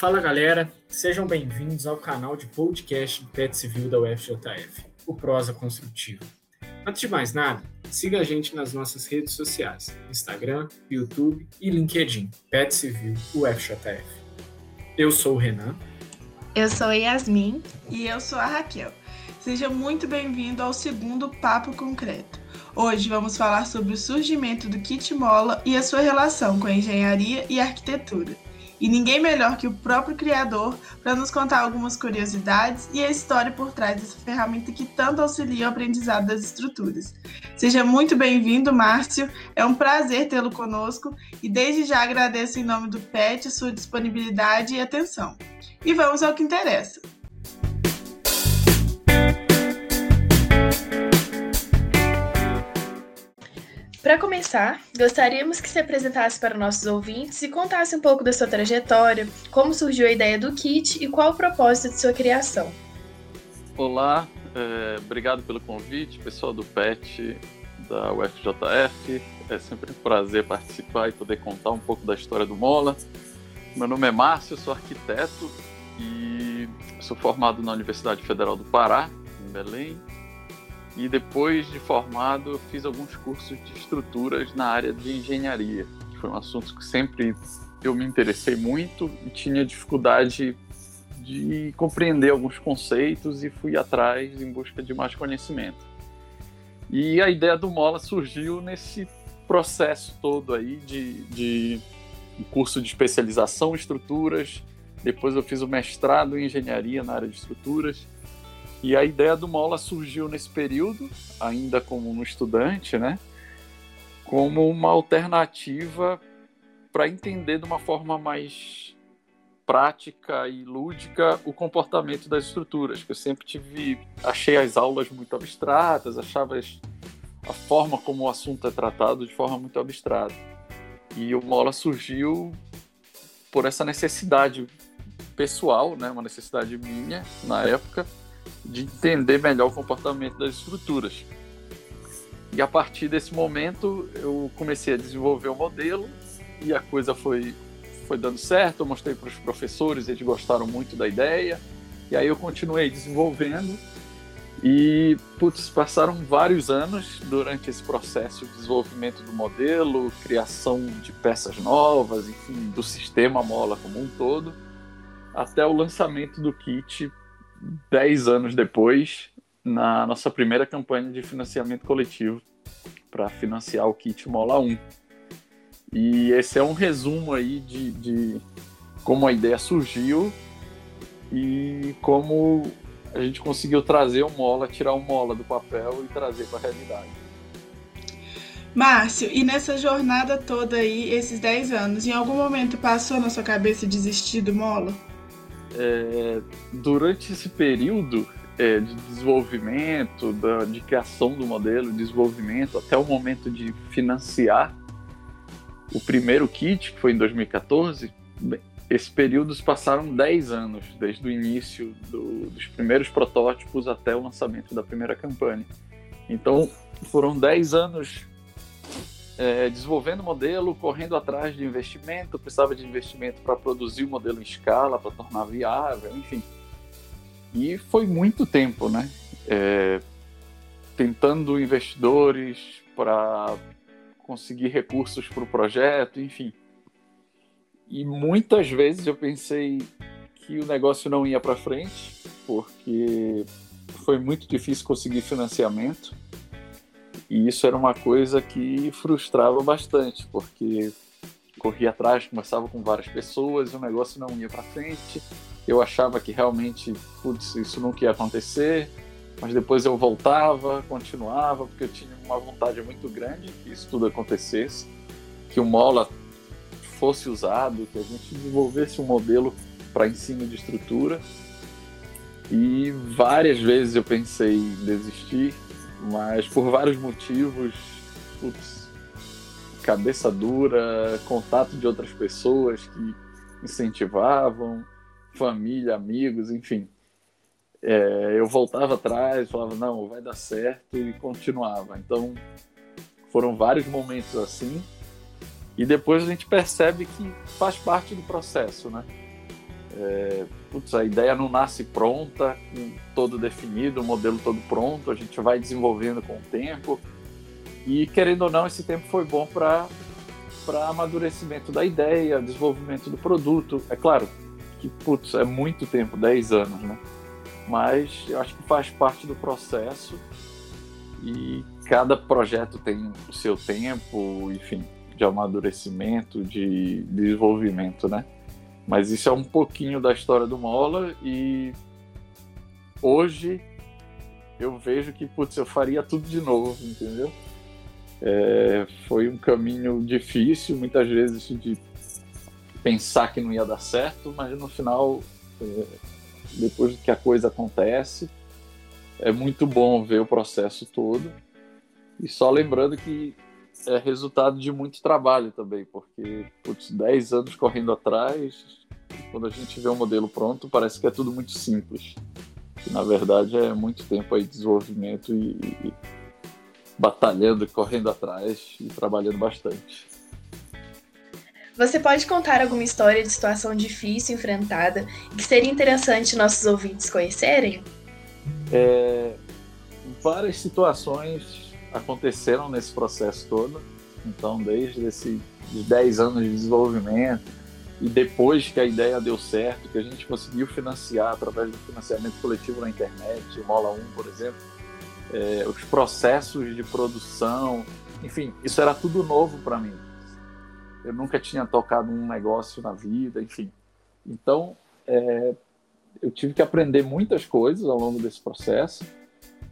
Fala galera, sejam bem-vindos ao canal de podcast do PET Civil da UFJF, o Prosa Construtivo. Antes de mais nada, siga a gente nas nossas redes sociais, Instagram, YouTube e LinkedIn, PET Civil UFJF. Eu sou o Renan. Eu sou a Yasmin. E eu sou a Raquel. Seja muito bem-vindo ao segundo Papo Concreto. Hoje vamos falar sobre o surgimento do kit mola e a sua relação com a engenharia e a arquitetura. E ninguém melhor que o próprio criador para nos contar algumas curiosidades e a história por trás dessa ferramenta que tanto auxilia o aprendizado das estruturas. Seja muito bem-vindo, Márcio. É um prazer tê-lo conosco e desde já agradeço em nome do PET sua disponibilidade e atenção. E vamos ao que interessa. Para começar, gostaríamos que se apresentasse para nossos ouvintes e contasse um pouco da sua trajetória, como surgiu a ideia do kit e qual o propósito de sua criação. Olá, é, obrigado pelo convite, pessoal do PET, da UFJF. É sempre um prazer participar e poder contar um pouco da história do Mola. Meu nome é Márcio, sou arquiteto e sou formado na Universidade Federal do Pará, em Belém, e depois de formado, fiz alguns cursos de estruturas na área de engenharia, foi um assunto que sempre eu me interessei muito e tinha dificuldade de compreender alguns conceitos e fui atrás em busca de mais conhecimento. E a ideia do Mola surgiu nesse processo todo aí de, de um curso de especialização em estruturas. Depois eu fiz o mestrado em engenharia na área de estruturas e a ideia do Mola surgiu nesse período, ainda como um estudante, né? Como uma alternativa para entender de uma forma mais prática e lúdica o comportamento das estruturas, que eu sempre tive, achei as aulas muito abstratas, achava a forma como o assunto é tratado de forma muito abstrata. E o Mola surgiu por essa necessidade pessoal, né, uma necessidade minha na época, de entender melhor o comportamento das estruturas. E a partir desse momento eu comecei a desenvolver o modelo e a coisa foi, foi dando certo. Eu mostrei para os professores, eles gostaram muito da ideia. E aí eu continuei desenvolvendo. E, putz, passaram vários anos durante esse processo de desenvolvimento do modelo, criação de peças novas, enfim, do sistema mola como um todo, até o lançamento do kit dez anos depois, na nossa primeira campanha de financiamento coletivo para financiar o kit Mola 1. E esse é um resumo aí de, de como a ideia surgiu e como a gente conseguiu trazer o Mola, tirar o Mola do papel e trazer para a realidade. Márcio, e nessa jornada toda aí, esses 10 anos, em algum momento passou na sua cabeça desistir do Mola? É, durante esse período é, de desenvolvimento, da, de criação do modelo, desenvolvimento, até o momento de financiar o primeiro kit, que foi em 2014, esses períodos passaram 10 anos, desde o início do, dos primeiros protótipos até o lançamento da primeira campanha. Então, foram 10 anos é, desenvolvendo o modelo, correndo atrás de investimento, precisava de investimento para produzir o modelo em escala, para tornar viável, enfim. E foi muito tempo, né? É, tentando investidores para conseguir recursos para o projeto, enfim. E muitas vezes eu pensei que o negócio não ia para frente, porque foi muito difícil conseguir financiamento e isso era uma coisa que frustrava bastante, porque corria atrás, conversava com várias pessoas o negócio não ia para frente. Eu achava que realmente, putz, isso nunca ia acontecer, mas depois eu voltava, continuava, porque eu tinha uma vontade muito grande que isso tudo acontecesse, que o Mola fosse usado, que a gente desenvolvesse um modelo para ensino de estrutura. E várias vezes eu pensei em desistir, mas por vários motivos, cabeça dura, contato de outras pessoas que incentivavam, família, amigos, enfim. É, eu voltava atrás, falava, não, vai dar certo e continuava. Então, foram vários momentos assim. E depois a gente percebe que faz parte do processo, né? É, putz, a ideia não nasce pronta, todo definido, o modelo todo pronto, a gente vai desenvolvendo com o tempo. E querendo ou não, esse tempo foi bom para para amadurecimento da ideia, desenvolvimento do produto. É claro que putz, é muito tempo, 10 anos, né? Mas eu acho que faz parte do processo e cada projeto tem o seu tempo, enfim, de amadurecimento, de desenvolvimento, né? Mas isso é um pouquinho da história do Mola e hoje eu vejo que, putz, eu faria tudo de novo, entendeu? É, foi um caminho difícil, muitas vezes de pensar que não ia dar certo, mas no final, é, depois que a coisa acontece, é muito bom ver o processo todo. E só lembrando que é resultado de muito trabalho também, porque putz, 10 anos correndo atrás, quando a gente vê um modelo pronto, parece que é tudo muito simples. Na verdade é muito tempo aí de desenvolvimento e, e batalhando, correndo atrás e trabalhando bastante. Você pode contar alguma história de situação difícil enfrentada que seria interessante nossos ouvintes conhecerem? É, várias situações aconteceram nesse processo todo. Então, desde esses 10 anos de desenvolvimento e depois que a ideia deu certo, que a gente conseguiu financiar através do financiamento coletivo na internet, o Mola 1, por exemplo, é, os processos de produção, enfim, isso era tudo novo para mim. Eu nunca tinha tocado um negócio na vida, enfim. Então, é, eu tive que aprender muitas coisas ao longo desse processo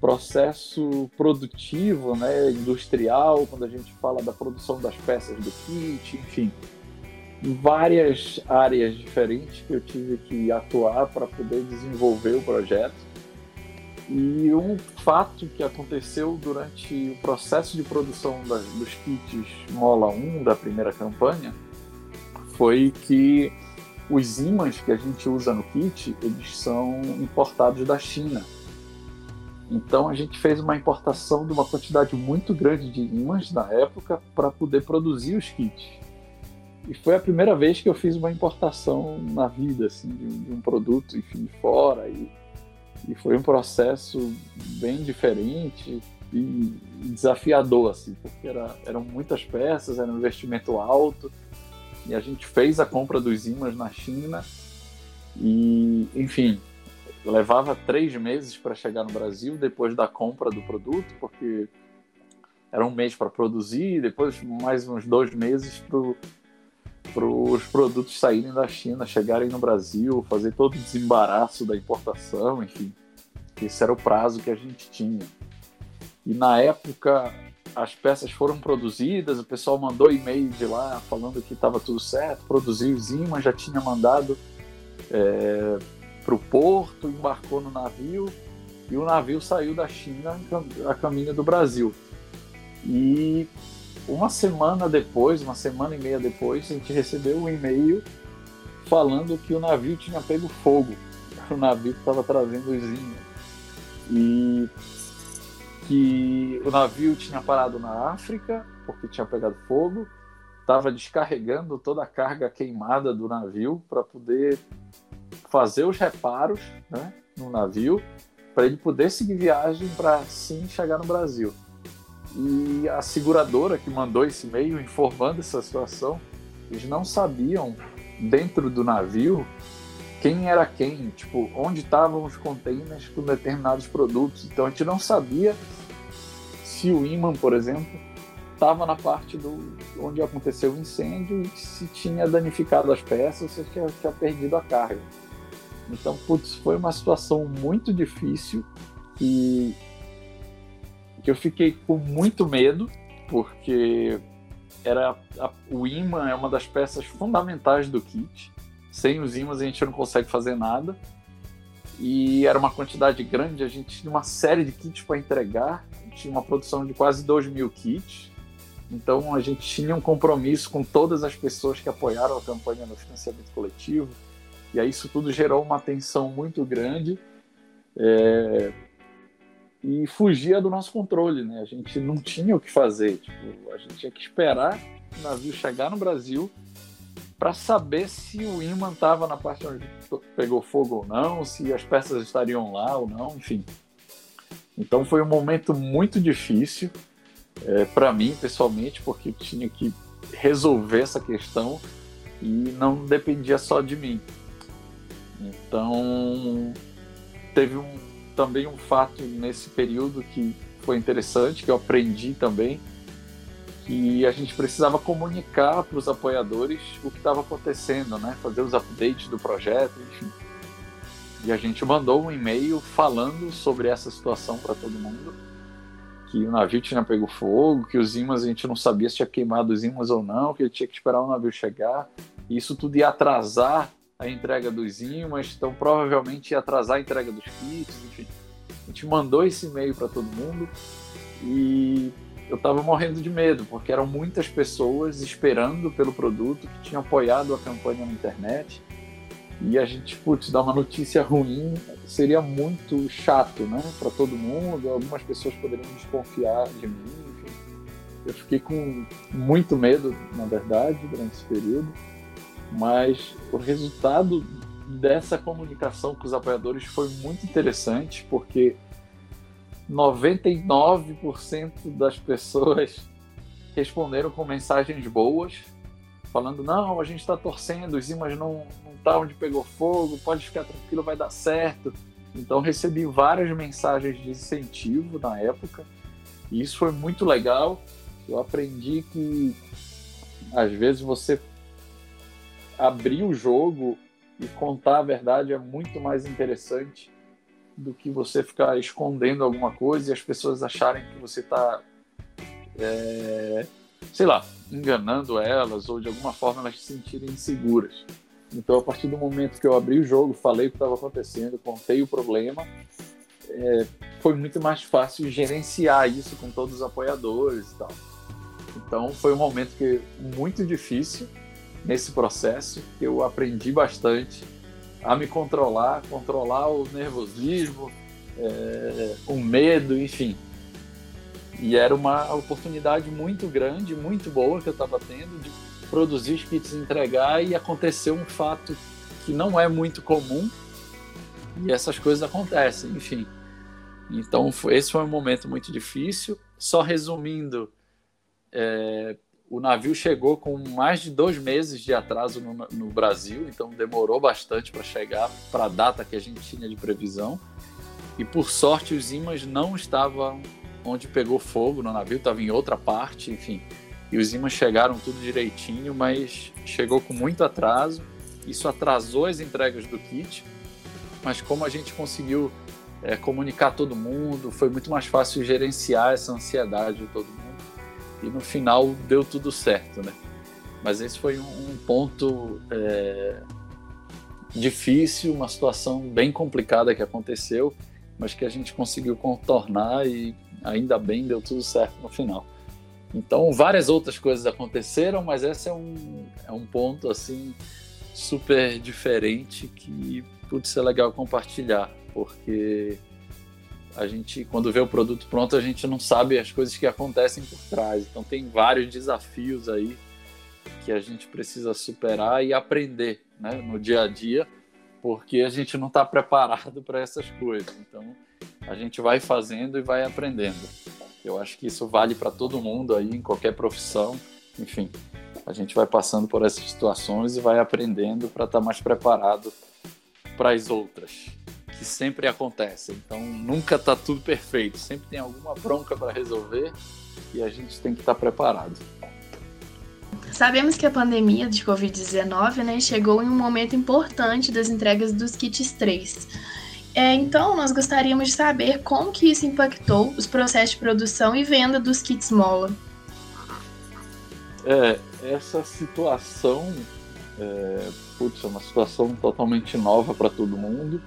processo produtivo, né, industrial, quando a gente fala da produção das peças do kit, enfim, várias áreas diferentes que eu tive que atuar para poder desenvolver o projeto. E um fato que aconteceu durante o processo de produção das, dos kits Mola 1 da primeira campanha foi que os ímãs que a gente usa no kit, eles são importados da China. Então a gente fez uma importação de uma quantidade muito grande de ímãs na época para poder produzir os kits. E foi a primeira vez que eu fiz uma importação na vida, assim, de um, de um produto, enfim, de fora. E, e foi um processo bem diferente e desafiador, assim, porque era, eram muitas peças, era um investimento alto. E a gente fez a compra dos ímãs na China. E, enfim, levava três meses para chegar no Brasil depois da compra do produto, porque era um mês para produzir, depois mais uns dois meses para os produtos saírem da China, chegarem no Brasil, fazer todo o desembaraço da importação, enfim. Esse era o prazo que a gente tinha. E na época as peças foram produzidas, o pessoal mandou e-mail de lá falando que estava tudo certo, produziu os imãs, já tinha mandado é, para o porto, embarcou no navio e o navio saiu da China a caminho do Brasil. E uma semana depois, uma semana e meia depois, a gente recebeu um e-mail falando que o navio tinha pego fogo. O navio estava trazendo os ímãs. E que o navio tinha parado na África, porque tinha pegado fogo, estava descarregando toda a carga queimada do navio para poder fazer os reparos né, no navio para ele poder seguir viagem para sim chegar no Brasil. E a seguradora que mandou esse e-mail informando essa situação, eles não sabiam dentro do navio quem era quem, tipo, onde estavam os containers com determinados produtos. Então a gente não sabia se o imã, por exemplo, estava na parte do onde aconteceu o incêndio e se tinha danificado as peças ou se tinha, tinha perdido a carga. Então, putz, foi uma situação muito difícil e que eu fiquei com muito medo, porque era a, o imã é uma das peças fundamentais do kit. Sem os ímãs a gente não consegue fazer nada. E era uma quantidade grande, a gente tinha uma série de kits para entregar, tinha uma produção de quase 2 mil kits. Então a gente tinha um compromisso com todas as pessoas que apoiaram a campanha no financiamento coletivo e aí isso tudo gerou uma tensão muito grande é, e fugia do nosso controle, né? A gente não tinha o que fazer, tipo, a gente tinha que esperar o navio chegar no Brasil para saber se o imã estava na parte onde pegou fogo ou não, se as peças estariam lá ou não, enfim. Então foi um momento muito difícil é, para mim pessoalmente, porque eu tinha que resolver essa questão e não dependia só de mim. Então teve um, também um fato nesse período que foi interessante, que eu aprendi também, que a gente precisava comunicar para os apoiadores o que estava acontecendo, né? fazer os updates do projeto, enfim. E a gente mandou um e-mail falando sobre essa situação para todo mundo, que o navio tinha pego fogo, que os ímãs a gente não sabia se tinha queimado os ímãs ou não, que ele tinha que esperar o navio chegar. E isso tudo ia atrasar a entrega dos ímãs, então provavelmente ia atrasar a entrega dos kits, enfim. A gente mandou esse e-mail para todo mundo e eu estava morrendo de medo, porque eram muitas pessoas esperando pelo produto que tinham apoiado a campanha na internet. E a gente, putz, dar uma notícia ruim seria muito chato, né, para todo mundo. Algumas pessoas poderiam desconfiar de mim. Enfim. Eu fiquei com muito medo, na verdade, durante esse período. Mas o resultado dessa comunicação com os apoiadores foi muito interessante, porque 99% das pessoas responderam com mensagens boas, falando: não, a gente está torcendo, os imãs não tá onde pegou fogo, pode ficar tranquilo, vai dar certo. Então recebi várias mensagens de incentivo na época, e isso foi muito legal. Eu aprendi que às vezes você abrir o jogo e contar a verdade é muito mais interessante do que você ficar escondendo alguma coisa e as pessoas acharem que você está, é, sei lá, enganando elas ou de alguma forma elas se sentirem inseguras. Então, a partir do momento que eu abri o jogo, falei o que estava acontecendo, contei o problema, é, foi muito mais fácil gerenciar isso com todos os apoiadores e tal. Então, foi um momento que muito difícil nesse processo, que eu aprendi bastante a me controlar, controlar o nervosismo, é, o medo, enfim. E era uma oportunidade muito grande, muito boa que eu estava tendo de produzir os kits entregar e aconteceu um fato que não é muito comum e essas coisas acontecem, enfim. Então esse foi um momento muito difícil. Só resumindo, é, o navio chegou com mais de dois meses de atraso no, no Brasil, então demorou bastante para chegar para a data que a gente tinha de previsão. E por sorte os ímãs não estavam onde pegou fogo no navio, estava em outra parte, enfim. E os ímãs chegaram tudo direitinho, mas chegou com muito atraso. Isso atrasou as entregas do kit, mas como a gente conseguiu é, comunicar todo mundo, foi muito mais fácil gerenciar essa ansiedade de todo mundo e no final deu tudo certo, né? Mas esse foi um, ponto é, difícil, uma situação bem complicada que aconteceu, mas que a gente conseguiu contornar e ainda bem deu tudo certo no final. Então várias outras coisas aconteceram, mas esse é um, é um ponto assim super diferente que pode ser legal compartilhar, porque a gente, quando vê o produto pronto, a gente não sabe as coisas que acontecem por trás. Então, tem vários desafios aí que a gente precisa superar e aprender né, no dia a dia, porque a gente não está preparado para essas coisas. Então, a gente vai fazendo e vai aprendendo. Eu acho que isso vale para todo mundo aí, em qualquer profissão. Enfim, a gente vai passando por essas situações e vai aprendendo para estar tá mais preparado para as outras que sempre acontece. Então nunca está tudo perfeito, sempre tem alguma bronca para resolver e a gente tem que estar tá preparado. Sabemos que a pandemia de Covid-19 né, chegou em um momento importante das entregas dos kits 3. É, então, nós gostaríamos de saber como que isso impactou os processos de produção e venda dos kits Mola. É, essa situação, é, putz, é uma situação totalmente nova para todo mundo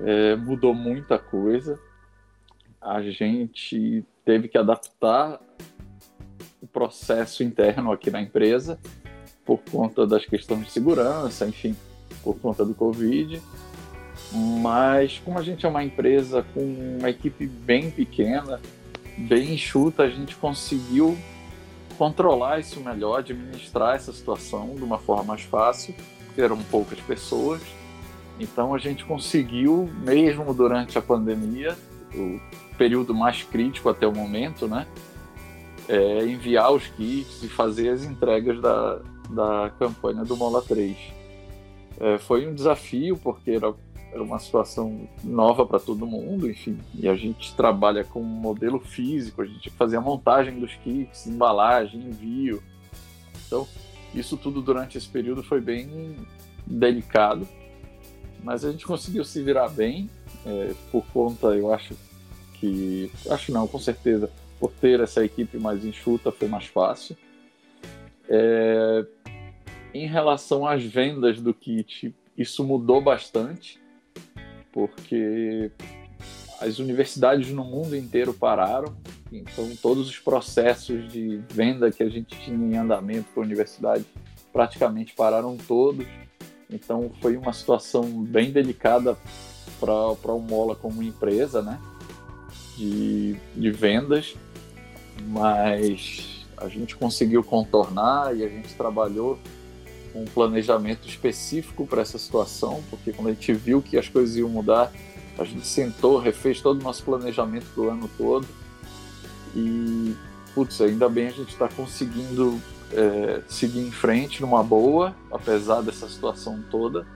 é, mudou muita coisa. A gente teve que adaptar o processo interno aqui na empresa por conta das questões de segurança, enfim, por conta do Covid. Mas como a gente é uma empresa com uma equipe bem pequena, bem enxuta, a gente conseguiu controlar isso melhor, administrar essa situação de uma forma mais fácil, eram poucas pessoas. Então a gente conseguiu, mesmo durante a pandemia, o período mais crítico até o momento, né? É, enviar os kits e fazer as entregas da, da campanha do Mola 3. É, foi um desafio, porque era, era uma situação nova para todo mundo, enfim, e a gente trabalha com um modelo físico, a gente fazia a montagem dos kits, embalagem, envio. Então, isso tudo durante esse período foi bem delicado, mas a gente conseguiu se virar bem, é, por conta, eu acho que. Acho não, com certeza, por ter essa equipe mais enxuta foi mais fácil. É, em relação às vendas do kit, isso mudou bastante, porque as universidades no mundo inteiro pararam, então todos os processos de venda que a gente tinha em andamento para a universidade praticamente pararam todos. Então foi uma situação bem delicada para o Mola como empresa, né? De, de vendas, mas a gente conseguiu contornar e a gente trabalhou um planejamento específico para essa situação, porque quando a gente viu que as coisas iam mudar, a gente sentou, refez todo o nosso planejamento do ano todo e, putz, ainda bem a gente está conseguindo é, seguir em frente numa boa, apesar dessa situação toda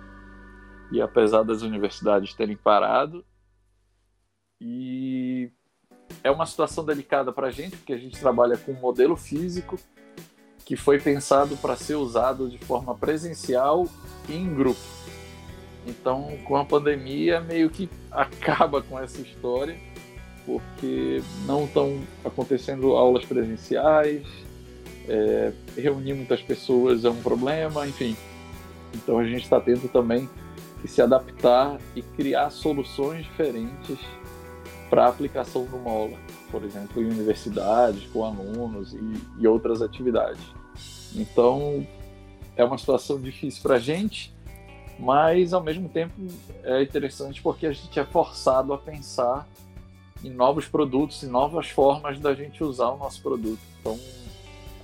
e apesar das universidades terem parado. E é uma situação delicada para a gente, porque a gente trabalha com um modelo físico que foi pensado para ser usado de forma presencial e em grupo. Então, com a pandemia, meio que acaba com essa história, porque não estão acontecendo aulas presenciais, é, reunir muitas pessoas é um problema, enfim. Então, a gente está tendo também que se adaptar e criar soluções diferentes para a aplicação do Mola, por exemplo, em universidades, com alunos e, e outras atividades. Então, é uma situação difícil para a gente, mas ao mesmo tempo é interessante porque a gente é forçado a pensar em novos produtos e novas formas da gente usar o nosso produto. Então,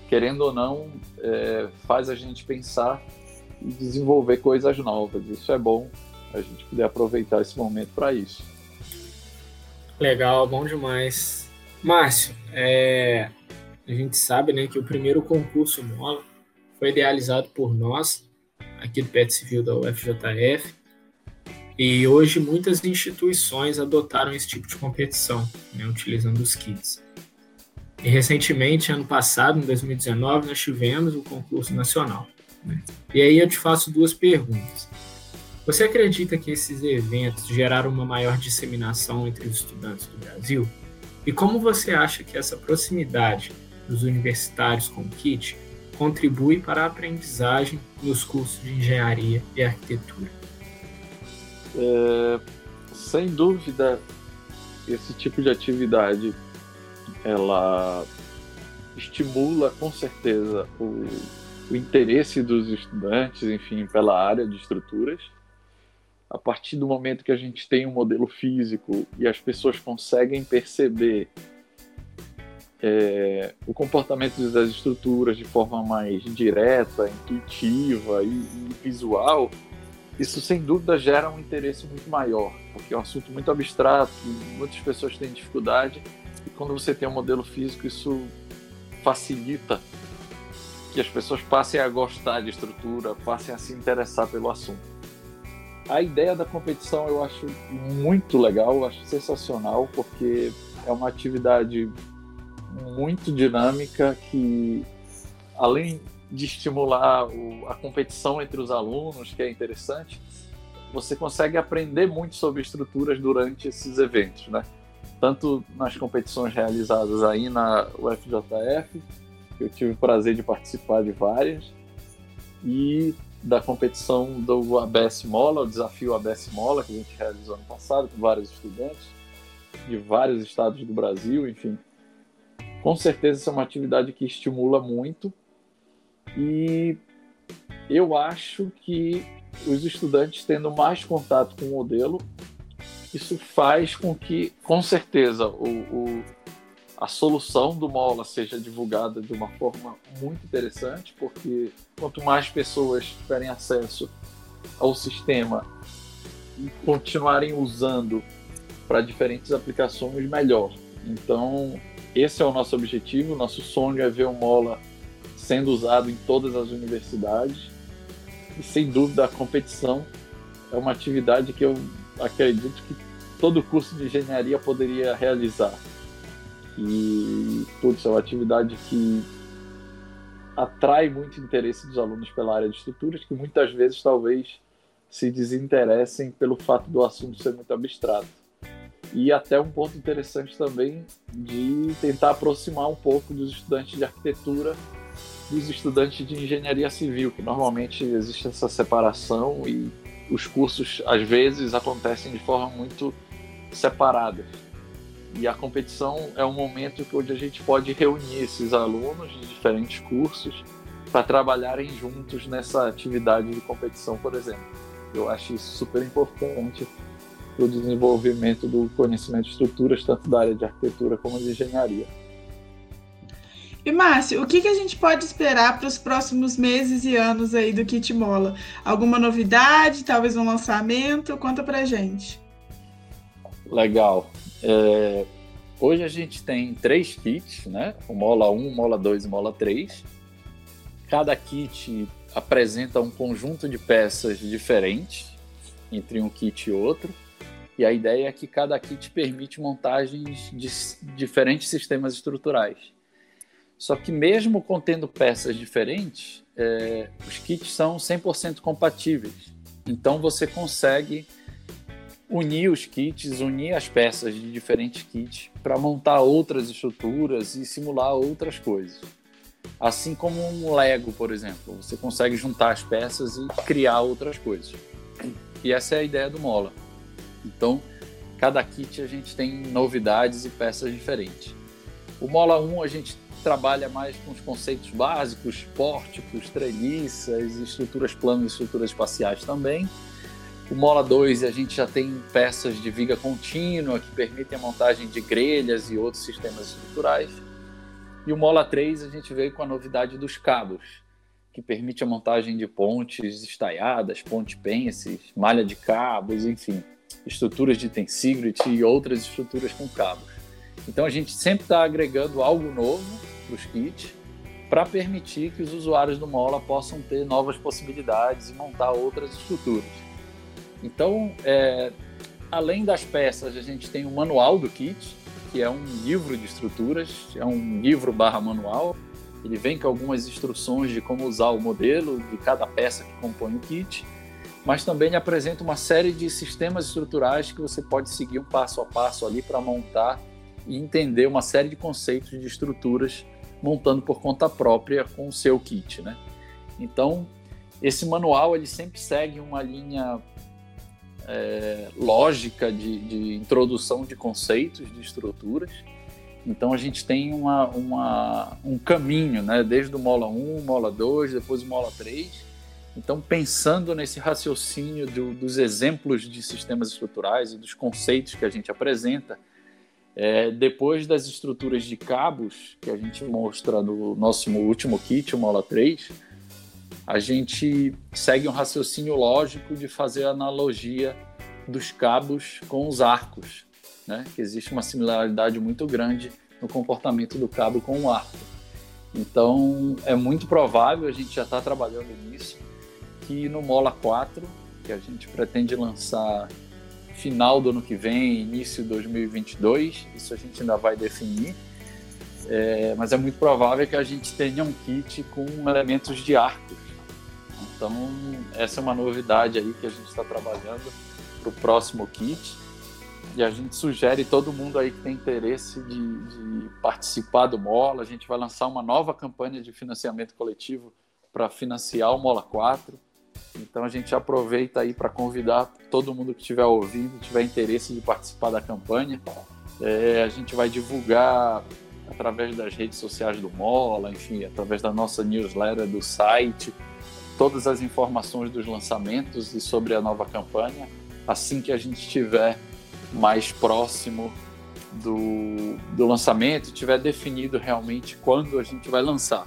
querendo ou não, é, faz a gente pensar e desenvolver coisas novas. Isso é bom a gente poder aproveitar esse momento para isso. Legal, bom demais. Márcio, é, a gente sabe né, que o primeiro concurso Mola foi idealizado por nós, aqui do PET Civil da UFJF, e hoje muitas instituições adotaram esse tipo de competição, né, utilizando os kits. E recentemente, ano passado, em 2019, nós tivemos o concurso nacional. Né? E aí eu te faço duas perguntas. Você acredita que esses eventos geraram uma maior disseminação entre os estudantes do Brasil? E como você acha que essa proximidade dos universitários com o KIT contribui para a aprendizagem nos cursos de engenharia e arquitetura? É, sem dúvida, esse tipo de atividade ela estimula com certeza o, o interesse dos estudantes, enfim, pela área de estruturas. A partir do momento que a gente tem um modelo físico e as pessoas conseguem perceber é, o comportamento das estruturas de forma mais direta, intuitiva e, e, visual, isso sem dúvida gera um interesse muito maior, porque é um assunto muito abstrato, muitas pessoas têm dificuldade, e quando você tem um modelo físico, isso facilita que as pessoas passem a gostar de estrutura, passem a se interessar pelo assunto. A ideia da competição eu acho muito legal, acho sensacional, porque é uma atividade muito dinâmica que, além de estimular o, a competição entre os alunos, que é interessante, você consegue aprender muito sobre estruturas durante esses eventos, né? Tanto nas competições realizadas aí na UFJF, que eu tive o prazer de participar de várias, e da competição do ABS Mola, o desafio ABS Mola, que a gente realizou ano passado com vários estudantes de vários estados do Brasil, enfim. Com certeza isso é uma atividade que estimula muito e eu acho que os estudantes tendo mais contato com o modelo, isso faz com que, com certeza, o, o a solução do Mola seja divulgada de uma forma muito interessante, porque quanto mais pessoas tiverem acesso ao sistema e continuarem usando para diferentes aplicações, melhor. Então, esse é o nosso objetivo. Nosso sonho é ver o Mola sendo usado em todas as universidades. E sem dúvida, a competição é uma atividade que eu acredito que todo curso de engenharia poderia realizar. E, putz, é uma atividade que atrai muito interesse dos alunos pela área de estruturas, que muitas vezes talvez se desinteressem pelo fato do assunto ser muito abstrato. E até um ponto interessante também de tentar aproximar um pouco dos estudantes de arquitetura dos estudantes de engenharia civil, que normalmente existe essa separação e os cursos às vezes acontecem de forma muito separada. E a competição é um momento onde a gente pode reunir esses alunos de diferentes cursos para trabalharem juntos nessa atividade de competição, por exemplo. Eu acho isso super importante para o desenvolvimento do conhecimento de estruturas, tanto da área de arquitetura como de engenharia. E Márcio, o que, que a gente pode esperar para os próximos meses e anos aí do Kit Mola? Alguma novidade, talvez um lançamento? Conta para gente. Legal. É, hoje a gente tem três kits, né? O Mola 1, Mola 2 e Mola 3. Cada kit apresenta um conjunto de peças diferentes entre um kit e outro. E a ideia é que cada kit permite montagens de diferentes sistemas estruturais. Só que mesmo contendo peças diferentes, é, os kits são 100% compatíveis. Então você consegue unir os kits, unir as peças de diferentes kits para montar outras estruturas e simular outras coisas. Assim como um Lego, por exemplo, você consegue juntar as peças e criar outras coisas. E essa é a ideia do Mola. Então, cada kit a gente tem novidades e peças diferentes. O Mola 1 a gente trabalha mais com os conceitos básicos, pórticos, treliças, estruturas planas e estruturas espaciais também. O Mola 2 a gente já tem peças de viga contínua que permitem a montagem de grelhas e outros sistemas estruturais. E o Mola 3 a gente veio com a novidade dos cabos, que permite a montagem de pontes estaiadas, ponte pences, malha de cabos, enfim, estruturas de tensigrity e outras estruturas com cabos. Então a gente sempre está agregando algo novo para os kits para permitir que os usuários do Mola possam ter novas possibilidades e montar outras estruturas. Então, é, além das peças, a gente tem o manual do kit, que é um livro de estruturas, é um livro barra manual. Ele vem com algumas instruções de como usar o modelo de cada peça que compõe o kit, mas também apresenta uma série de sistemas estruturais que você pode seguir um passo a passo ali para montar e entender uma série de conceitos de estruturas montando por conta própria com o seu kit, né? Então, esse manual ele sempre segue uma linha é, lógica de, de, introdução de conceitos, de estruturas. Então a gente tem uma, uma, um caminho, né? desde o Mola 1, Mola 2, depois o Mola 3. Então, pensando nesse raciocínio do, dos exemplos de sistemas estruturais e dos conceitos que a gente apresenta, é, depois das estruturas de cabos que a gente mostra no nosso último kit, o Mola 3, a gente segue um raciocínio lógico de fazer analogia dos cabos com os arcos, né? que existe uma similaridade muito grande no comportamento do cabo com o arco. Então, é muito provável, a gente já está trabalhando nisso, que no Mola 4, que a gente pretende lançar final do ano que vem, início de 2022, isso a gente ainda vai definir, é, mas é muito provável que a gente tenha um kit com elementos de arcos. Então, essa é uma novidade aí que a gente está trabalhando para o próximo kit. E a gente sugere todo mundo aí que tem interesse de, de, participar do Mola. A gente vai lançar uma nova campanha de financiamento coletivo para financiar o Mola 4. Então a gente aproveita aí para convidar todo mundo que estiver ouvindo, tiver interesse de participar da campanha. É, a gente vai divulgar através das redes sociais do Mola, enfim, através da nossa newsletter do site, todas as informações dos lançamentos e sobre a nova campanha. Assim que a gente estiver mais próximo do, do lançamento, tiver definido realmente quando a gente vai lançar.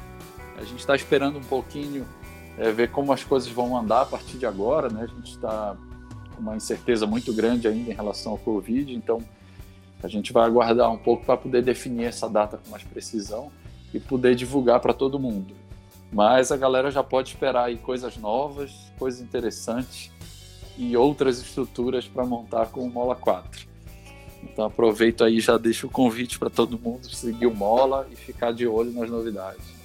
A gente está esperando um pouquinho é, ver como as coisas vão andar a partir de agora, né? A gente está com uma incerteza muito grande ainda em relação ao Covid, então a gente vai aguardar um pouco para poder definir essa data com mais precisão e poder divulgar para todo mundo. Mas a galera já pode esperar aí coisas novas, coisas interessantes e outras estruturas para montar com o Mola 4. Então aproveito aí já deixo o convite para todo mundo seguir o Mola e ficar de olho nas novidades.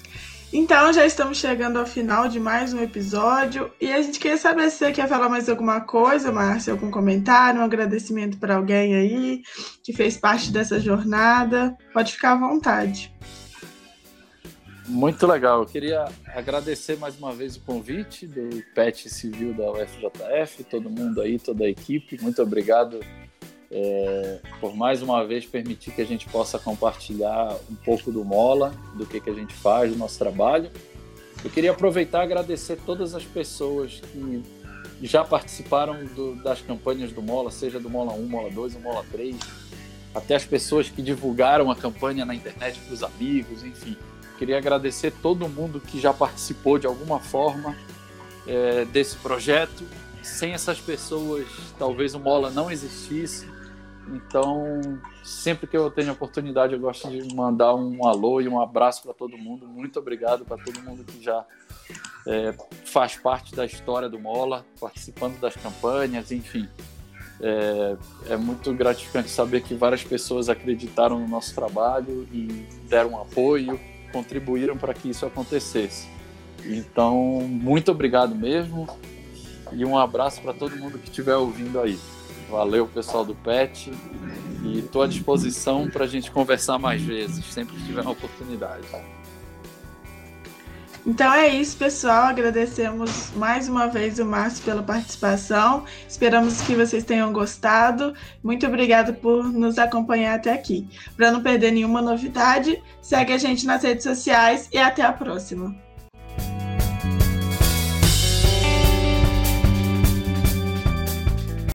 Então já estamos chegando ao final de mais um episódio e a gente queria saber se você quer falar mais alguma coisa, Márcia, algum comentário, um agradecimento para alguém aí que fez parte dessa jornada. Pode ficar à vontade. Muito legal. Eu queria agradecer mais uma vez o convite do PET Civil da UFJF, todo mundo aí, toda a equipe. Muito obrigado é, por mais uma vez permitir que a gente possa compartilhar um pouco do Mola, do que, que a gente faz, do nosso trabalho. Eu queria aproveitar e agradecer todas as pessoas que já participaram do, das campanhas do Mola, seja do Mola 1, Mola 2 ou Mola 3, até as pessoas que divulgaram a campanha na internet para os amigos, enfim. Queria agradecer todo mundo que já participou de alguma forma é, desse projeto. Sem essas pessoas, talvez o Mola não existisse então, sempre que eu tenho oportunidade, eu gosto de mandar um alô e um abraço para todo mundo. Muito obrigado para todo mundo que já é, faz parte da história do Mola, participando das campanhas, enfim. É, é, muito gratificante saber que várias pessoas acreditaram no nosso trabalho e deram apoio, contribuíram para que isso acontecesse. Então, muito obrigado mesmo e um abraço para todo mundo que estiver ouvindo aí. Valeu, pessoal do PET. E estou à disposição para a gente conversar mais vezes, sempre que tiver uma oportunidade. Então é isso, pessoal. Agradecemos mais uma vez o Márcio pela participação. Esperamos que vocês tenham gostado. Muito obrigado por nos acompanhar até aqui. Para não perder nenhuma novidade, segue a gente nas redes sociais e até a próxima.